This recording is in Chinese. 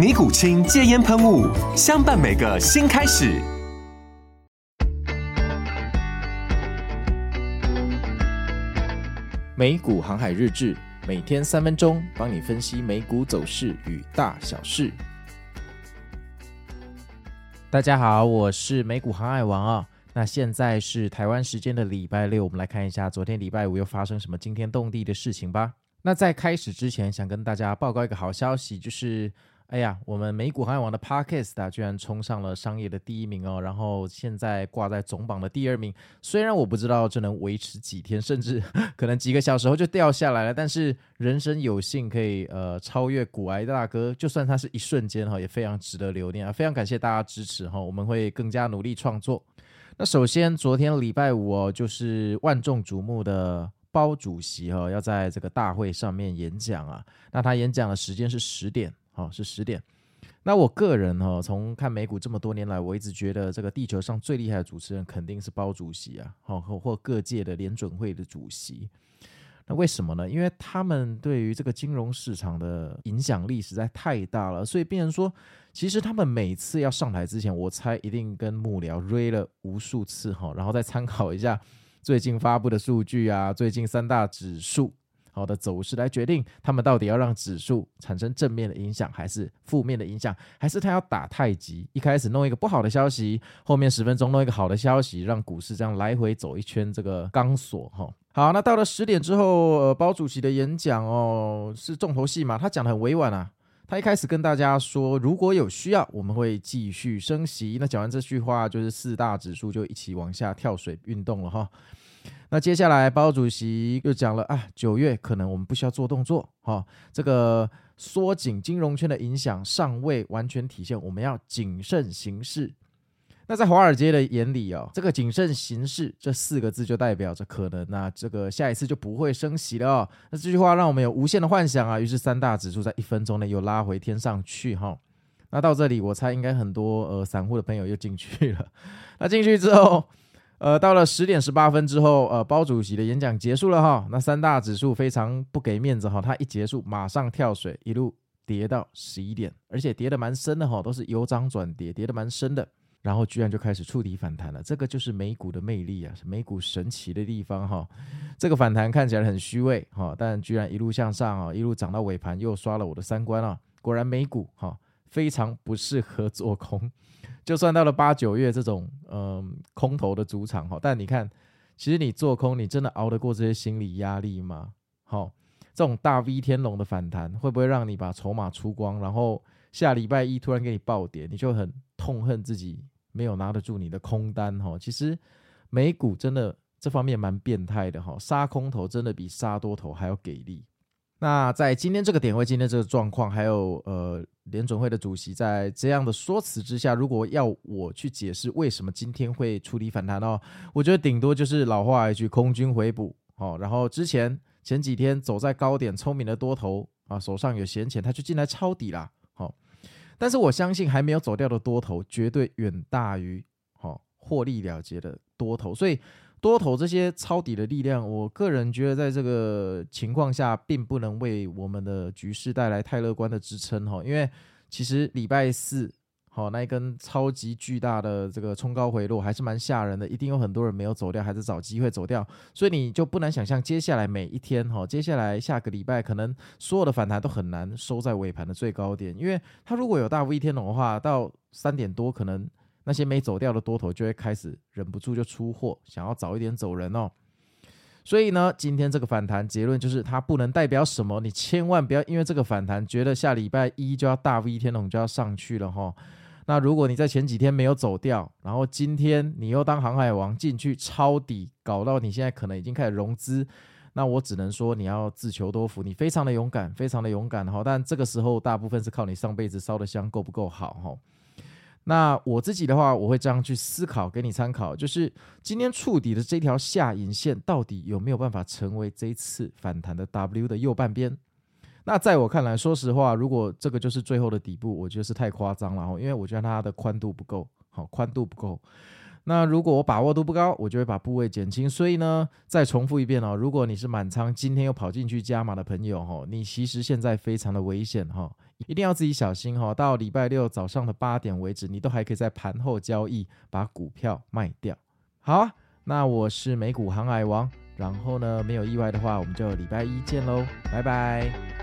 尼古清戒烟喷雾，相伴每个新开始。美股航海日志，每天三分钟，帮你分析美股走势与大小事。大家好，我是美股航海王啊、哦。那现在是台湾时间的礼拜六，我们来看一下昨天礼拜五又发生什么惊天动地的事情吧。那在开始之前，想跟大家报告一个好消息，就是。哎呀，我们美股航海王的 Podcast 啊，居然冲上了商业的第一名哦，然后现在挂在总榜的第二名。虽然我不知道这能维持几天，甚至 可能几个小时后就掉下来了，但是人生有幸可以呃超越股癌大哥，就算他是一瞬间哈，也非常值得留念啊！非常感谢大家支持哈，我们会更加努力创作。那首先，昨天礼拜五哦，就是万众瞩目的包主席哈，要在这个大会上面演讲啊。那他演讲的时间是十点。哦，是十点。那我个人哈、哦，从看美股这么多年来，我一直觉得这个地球上最厉害的主持人肯定是包主席啊，好或或各界的联准会的主席。那为什么呢？因为他们对于这个金融市场的影响力实在太大了，所以变成说，其实他们每次要上台之前，我猜一定跟幕僚瑞了无数次哈，然后再参考一下最近发布的数据啊，最近三大指数。好的走势来决定，他们到底要让指数产生正面的影响，还是负面的影响，还是他要打太极？一开始弄一个不好的消息，后面十分钟弄一个好的消息，让股市这样来回走一圈这个钢索哈。好，那到了十点之后，呃，包主席的演讲哦是重头戏嘛，他讲得很委婉啊。他一开始跟大家说，如果有需要，我们会继续升息。那讲完这句话，就是四大指数就一起往下跳水运动了哈。那接下来，包主席又讲了啊，九月可能我们不需要做动作，哈、这个缩紧金融圈的影响尚未完全体现，我们要谨慎行事。那在华尔街的眼里哦，这个谨慎行事这四个字就代表着可能那、啊、这个下一次就不会升息了。那这句话让我们有无限的幻想啊，于是三大指数在一分钟内又拉回天上去哈、那到这里，我猜应该很多呃散户的朋友又进去了。那进去之后。呃，到了十点十八分之后，呃，包主席的演讲结束了哈。那三大指数非常不给面子哈，他一结束马上跳水，一路跌到十一点，而且跌得蛮深的哈，都是由涨转跌，跌得蛮深的。然后居然就开始触底反弹了，这个就是美股的魅力啊，是美股神奇的地方哈。这个反弹看起来很虚伪哈，但居然一路向上啊，一路涨到尾盘又刷了我的三观啊。果然美股哈非常不适合做空。就算到了八九月这种嗯、空头的主场哈，但你看，其实你做空，你真的熬得过这些心理压力吗？好，这种大 V 天龙的反弹会不会让你把筹码出光，然后下礼拜一突然给你暴跌，你就很痛恨自己没有拿得住你的空单哈？其实美股真的这方面蛮变态的哈，杀空头真的比杀多头还要给力。那在今天这个点位，今天这个状况，还有呃联准会的主席在这样的说辞之下，如果要我去解释为什么今天会触底反弹哦，我觉得顶多就是老话一句，空军回补哦。然后之前前几天走在高点，聪明的多头啊手上有闲钱，他就进来抄底啦。好、但是我相信还没有走掉的多头，绝对远大于好、哦、获利了结的多头，所以。多头这些抄底的力量，我个人觉得在这个情况下，并不能为我们的局势带来太乐观的支撑哈。因为其实礼拜四好那一根超级巨大的这个冲高回落，还是蛮吓人的，一定有很多人没有走掉，还是找机会走掉。所以你就不难想象，接下来每一天哈，接下来下个礼拜，可能所有的反弹都很难收在尾盘的最高点，因为它如果有大 V 天龙的话，到三点多可能。那些没走掉的多头就会开始忍不住就出货，想要早一点走人哦。所以呢，今天这个反弹结论就是它不能代表什么，你千万不要因为这个反弹觉得下礼拜一就要大 V 天龙就要上去了哈。那如果你在前几天没有走掉，然后今天你又当航海王进去抄底，搞到你现在可能已经开始融资，那我只能说你要自求多福，你非常的勇敢，非常的勇敢哈。但这个时候大部分是靠你上辈子烧的香够不够好哈。那我自己的话，我会这样去思考，给你参考，就是今天触底的这条下影线，到底有没有办法成为这一次反弹的 W 的右半边？那在我看来，说实话，如果这个就是最后的底部，我觉得是太夸张了哈，因为我觉得它的宽度不够，好，宽度不够。那如果我把握度不高，我就会把部位减轻。所以呢，再重复一遍哦，如果你是满仓，今天又跑进去加码的朋友哈，你其实现在非常的危险哈，一定要自己小心哈。到礼拜六早上的八点为止，你都还可以在盘后交易把股票卖掉。好，那我是美股航海王，然后呢，没有意外的话，我们就礼拜一见喽，拜拜。